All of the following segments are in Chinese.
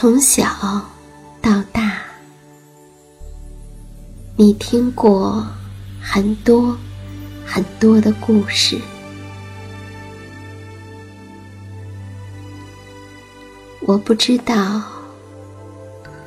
从小到大，你听过很多很多的故事。我不知道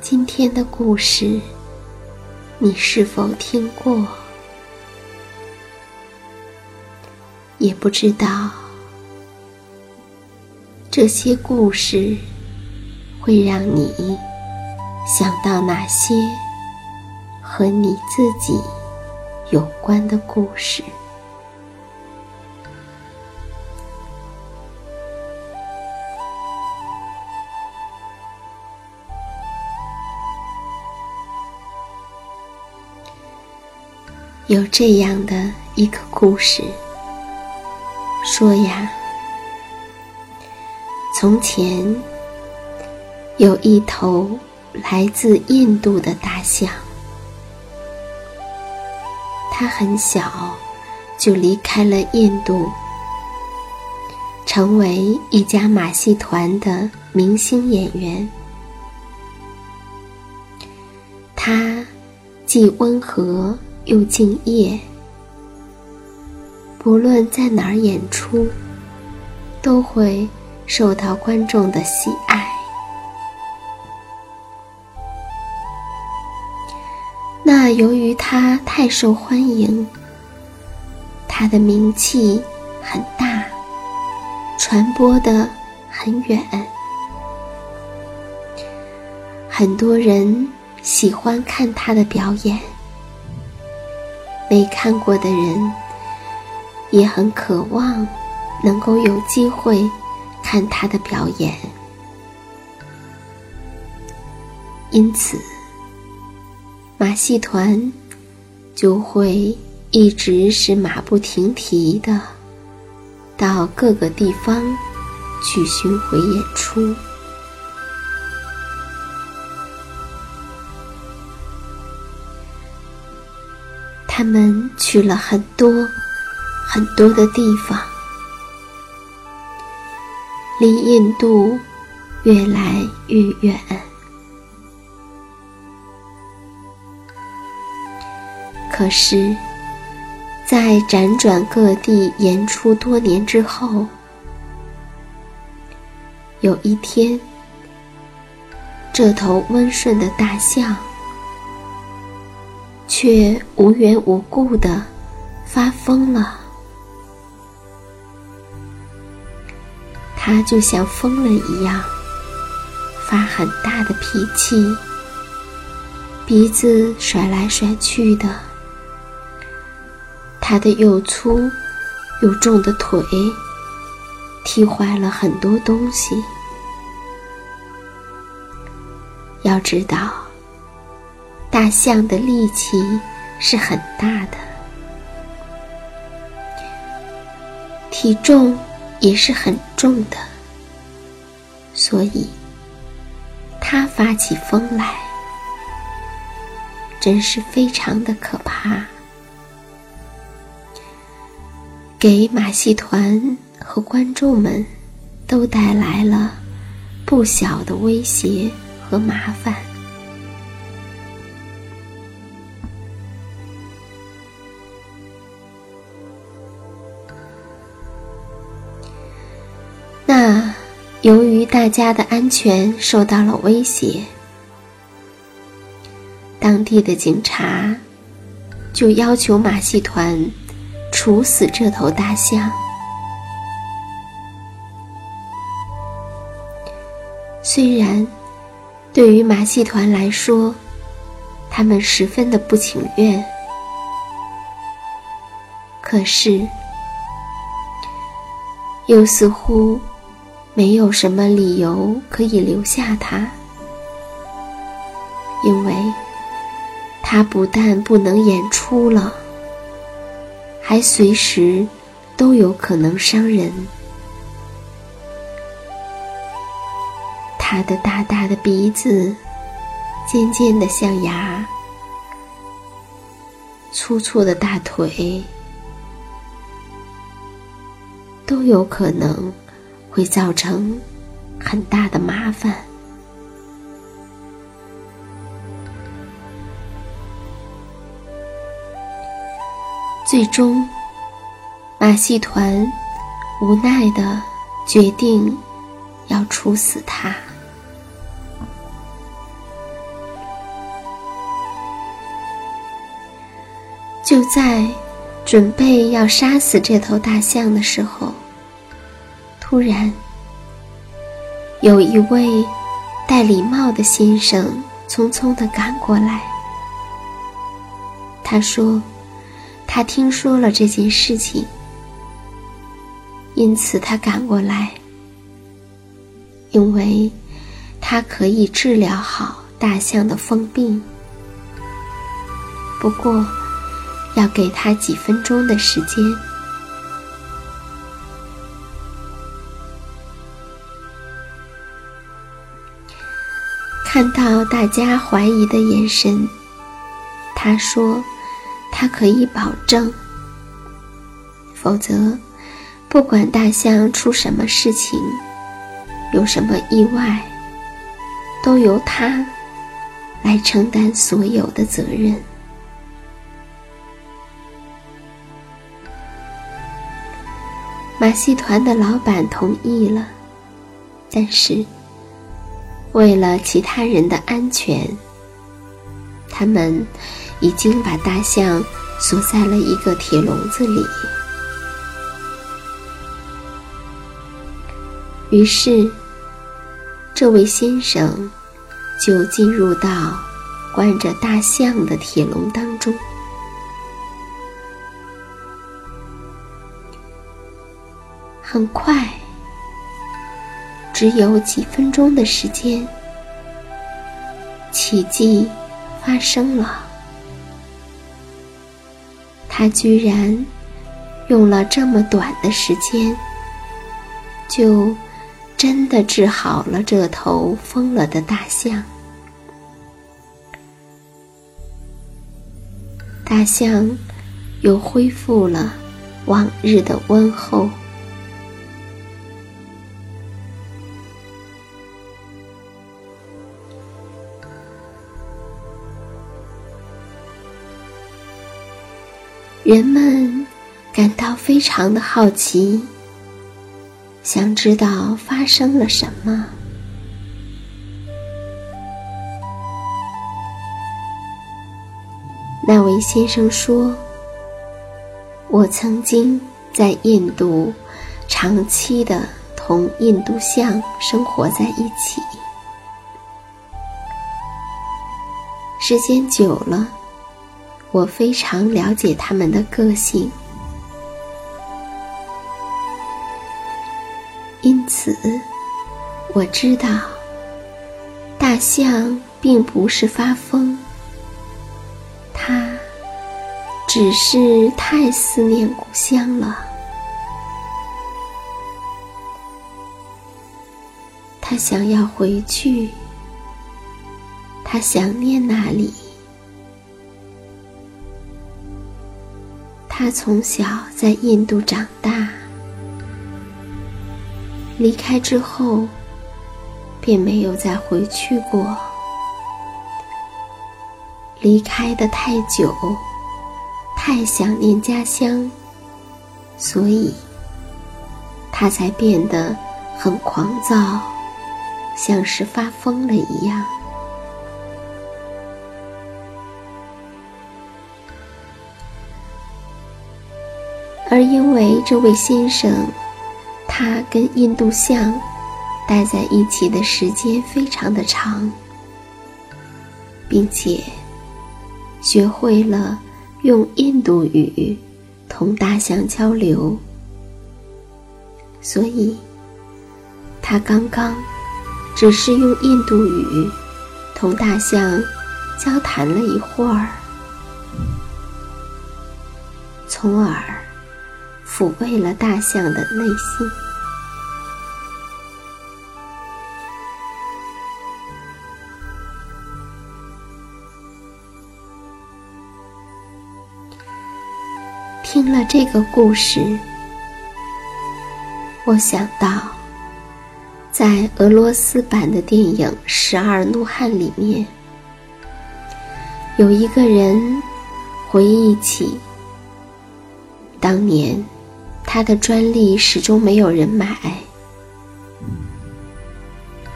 今天的故事你是否听过，也不知道这些故事。会让你想到哪些和你自己有关的故事？有这样的一个故事，说呀，从前。有一头来自印度的大象，它很小就离开了印度，成为一家马戏团的明星演员。它既温和又敬业，不论在哪儿演出，都会受到观众的喜爱。那由于他太受欢迎，他的名气很大，传播的很远，很多人喜欢看他的表演。没看过的人也很渴望能够有机会看他的表演，因此马戏团就会一直是马不停蹄的到各个地方去巡回演出。他们去了很多很多的地方，离印度越来越远。可是，在辗转各地演出多年之后，有一天，这头温顺的大象。却无缘无故的发疯了，他就像疯了一样，发很大的脾气，鼻子甩来甩去的，他的又粗又重的腿踢坏了很多东西。要知道。大象的力气是很大的，体重也是很重的，所以它发起疯来，真是非常的可怕，给马戏团和观众们都带来了不小的威胁和麻烦。那由于大家的安全受到了威胁，当地的警察就要求马戏团处死这头大象。虽然对于马戏团来说，他们十分的不情愿，可是又似乎。没有什么理由可以留下他，因为他不但不能演出了，还随时都有可能伤人。他的大大的鼻子，尖尖的象牙，粗粗的大腿，都有可能。会造成很大的麻烦。最终，马戏团无奈的决定要处死他。就在准备要杀死这头大象的时候。突然，有一位戴礼帽的先生匆匆的赶过来。他说：“他听说了这件事情，因此他赶过来，因为他可以治疗好大象的疯病。不过，要给他几分钟的时间。”看到大家怀疑的眼神，他说：“他可以保证，否则，不管大象出什么事情，有什么意外，都由他来承担所有的责任。”马戏团的老板同意了，但是。为了其他人的安全，他们已经把大象锁在了一个铁笼子里。于是这位先生就进入到关着大象的铁笼当中。很快只有几分钟的时间奇迹发生了。他居然用了这么短的时间，就真的治好了这头疯了的大象。大象又恢复了往日的温厚。人们感到非常的好奇，想知道发生了什么。那位先生说：“我曾经在印度长期的同印度象生活在一起，时间久了。”我非常了解他们的个性，因此我知道大象并不是发疯，它只是太思念故乡了，他想要回去，他想念那里。他从小在印度长大，离开之后便没有再回去过。离开的太久，太想念家乡，所以他才变得很狂躁，像是发疯了一样。而因为这位先生，他跟印度象待在一起的时间非常的长，并且学会了用印度语同大象交流，所以他刚刚只是用印度语同大象交谈了一会儿，从而。抚慰了大象的内心。听了这个故事，我想到，在俄罗斯版的电影《十二怒汉》里面，有一个人回忆起当年。他的专利始终没有人买，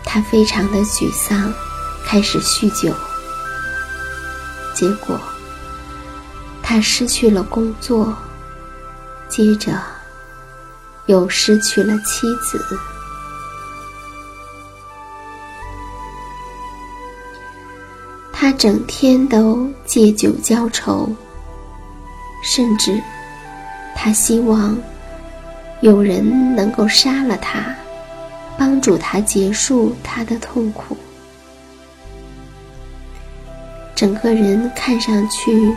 他非常的沮丧，开始酗酒。结果，他失去了工作，接着又失去了妻子。他整天都借酒浇愁，甚至他希望。有人能够杀了他，帮助他结束他的痛苦。整个人看上去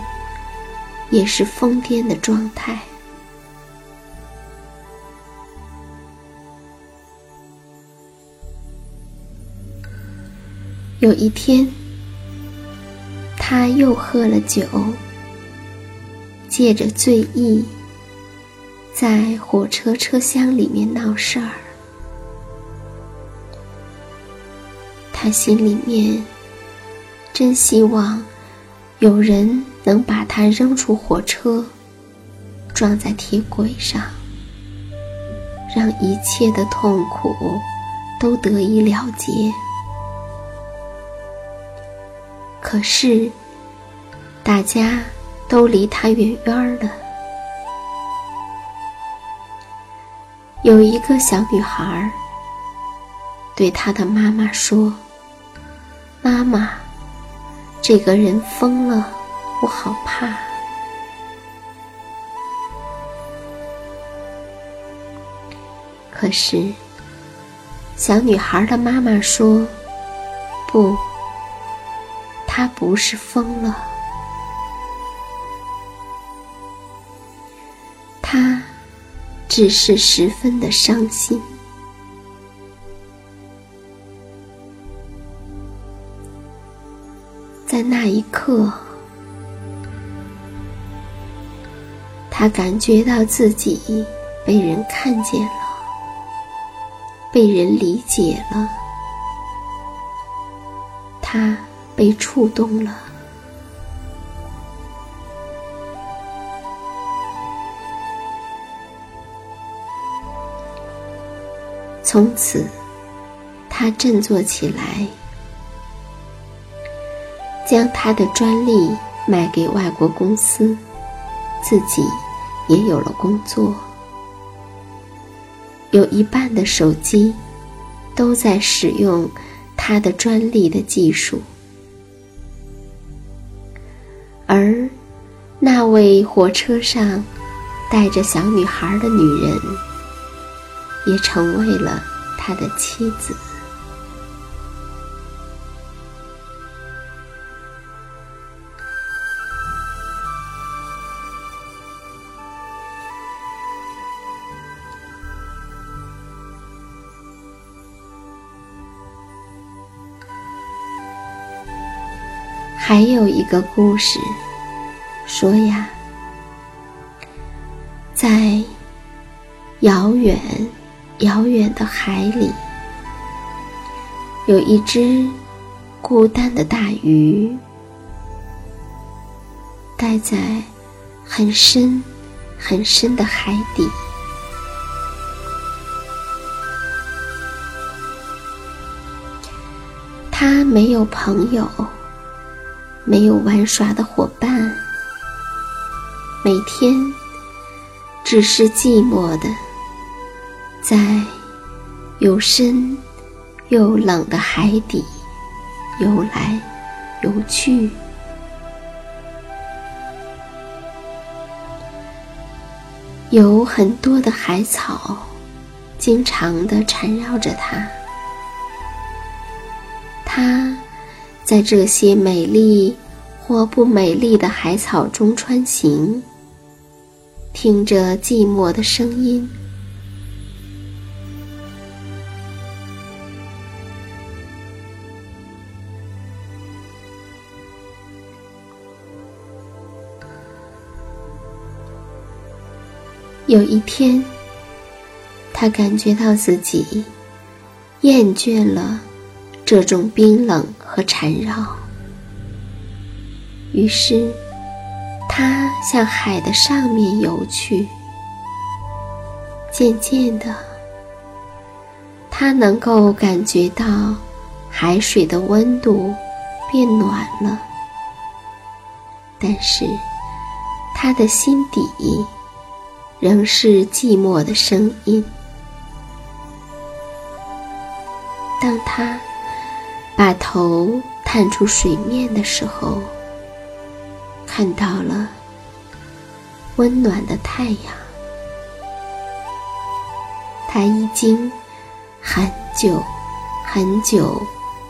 也是疯癫的状态。有一天，他又喝了酒，借着醉意。在火车车厢里面闹事儿，他心里面真希望有人能把他扔出火车，撞在铁轨上，让一切的痛苦都得以了结。可是，大家都离他远远的。有一个小女孩对她的妈妈说：“妈妈，这个人疯了，我好怕。”可是，小女孩的妈妈说：“不，她不是疯了，她只是十分的伤心。”在那一刻，他感觉到自己被人看见了，被人理解了，他被触动了。从此，他振作起来。将他的专利卖给外国公司，自己也有了工作。有一半的手机都在使用他的专利的技术，而那位火车上带着小女孩的女人也成为了他的妻子。还有一个故事，说呀，在遥远遥远的海里，有一只孤单的大鱼，待在很深很深的海底，它没有朋友。没有玩耍的伙伴，每天只是寂寞的，在又深又冷的海底游来游去。有很多的海草，经常的缠绕着它，它。在这些美丽或不美丽的海草中穿行，听着寂寞的声音。有一天，他感觉到自己厌倦了。这种冰冷和缠绕，于是他向海的上面游去。渐渐的，他能够感觉到海水的温度变暖了，但是他的心底仍是寂寞的声音。当他。把头探出水面的时候，看到了温暖的太阳。他已经很久很久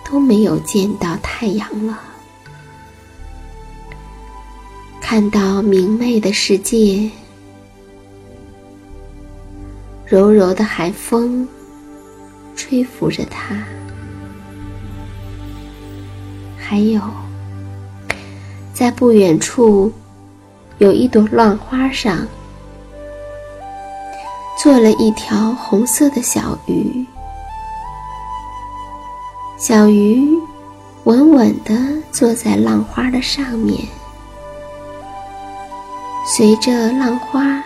都没有见到太阳了。看到明媚的世界，柔柔的海风吹拂着它。还有，在不远处，有一朵浪花上，坐了一条红色的小鱼。小鱼稳稳的坐在浪花的上面，随着浪花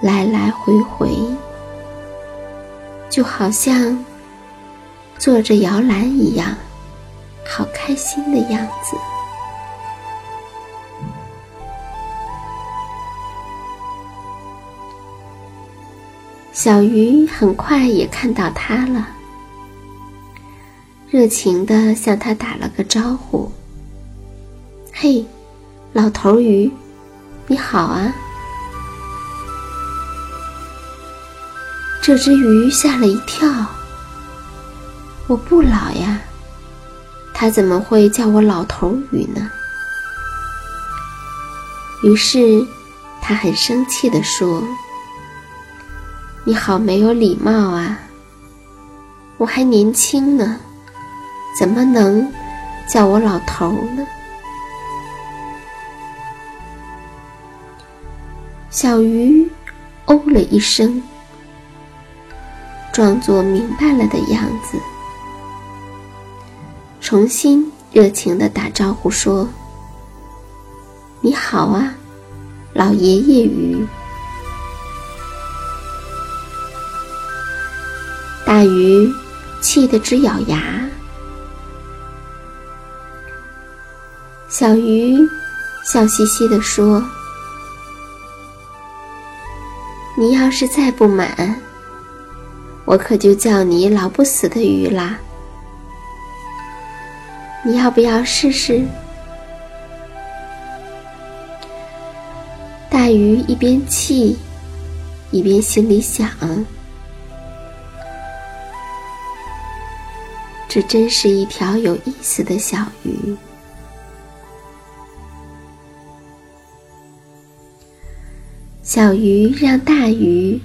来来回回，就好像坐着摇篮一样。好开心的样子。小鱼很快也看到他了，热情的向他打了个招呼：“嘿，老头鱼，你好啊！”这只鱼吓了一跳。我不老呀，它怎么会叫我老头鱼呢？于是，他很生气地说：“你好没有礼貌啊！我还年轻呢，怎么能叫我老头呢？”小鱼哦了一声，装作明白了的样子，重新热情的打招呼说：“你好啊，老爷爷鱼。”大鱼气得直咬牙，小鱼笑嘻嘻地说。你要是再不满，我可就叫你老不死的鱼啦！你要不要试试？大鱼一边气，一边心里想：这真是一条有意思的小鱼。小鱼让大鱼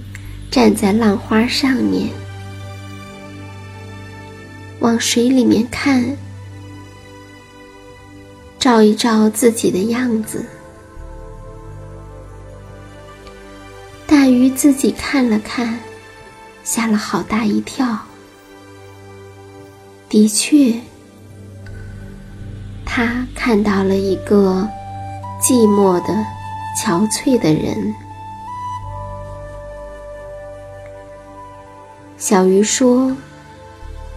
站在浪花上面，往水里面看，照一照自己的样子。大鱼自己看了看，吓了好大一跳。的确，他看到了一个寂寞的、憔悴的人。小鱼说：“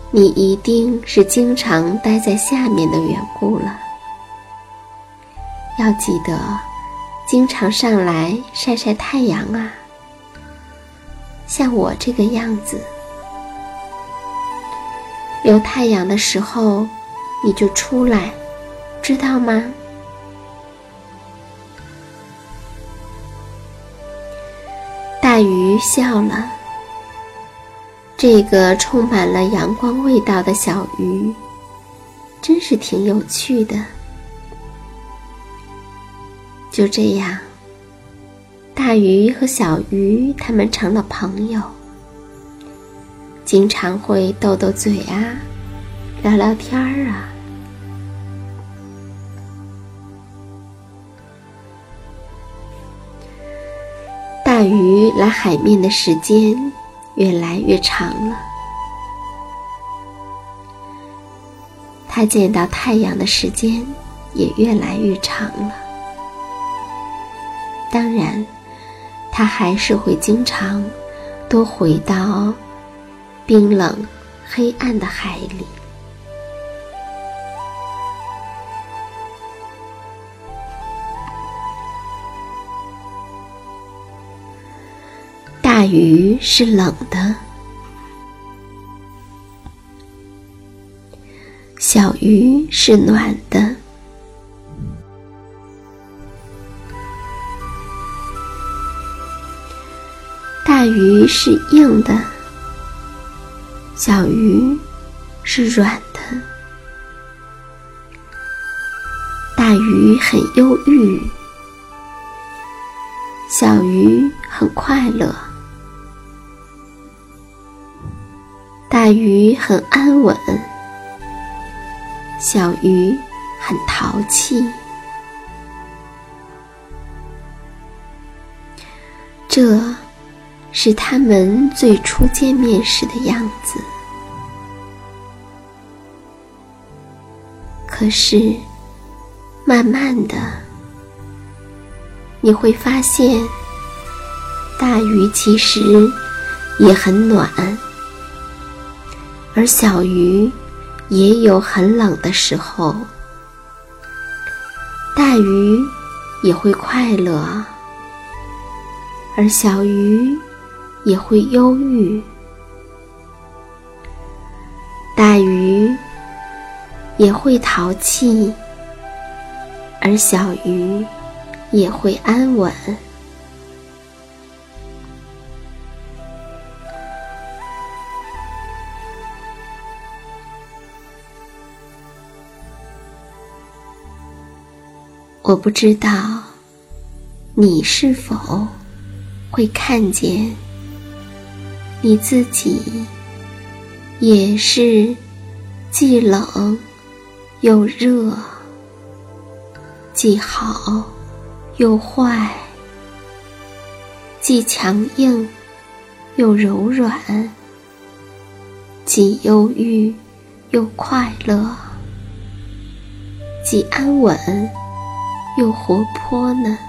你一定是经常待在下面的缘故了。要记得，经常上来晒晒太阳啊。像我这个样子，有太阳的时候你就出来，知道吗？”大鱼笑了。这个充满了阳光味道的小鱼，真是挺有趣的。就这样，大鱼和小鱼他们成了朋友，经常会斗斗嘴啊，聊聊天儿啊。大鱼来海面的时间。越来越长了，他见到太阳的时间也越来越长了。当然，他还是会经常都回到冰冷、黑暗的海里。鱼是冷的，小鱼是暖的。大鱼是硬的，小鱼是软的。大鱼很忧郁，小鱼很快乐。大鱼很安稳，小鱼很淘气。这是他们最初见面时的样子。可是，慢慢的，你会发现，大鱼其实也很暖。而小鱼也有很冷的时候，大鱼也会快乐，而小鱼也会忧郁。大鱼也会淘气，而小鱼也会安稳。我不知道你是否会看见你自己也是既冷又热，既好又坏，既强硬又柔软，既忧郁又快乐，既安稳。又活泼呢。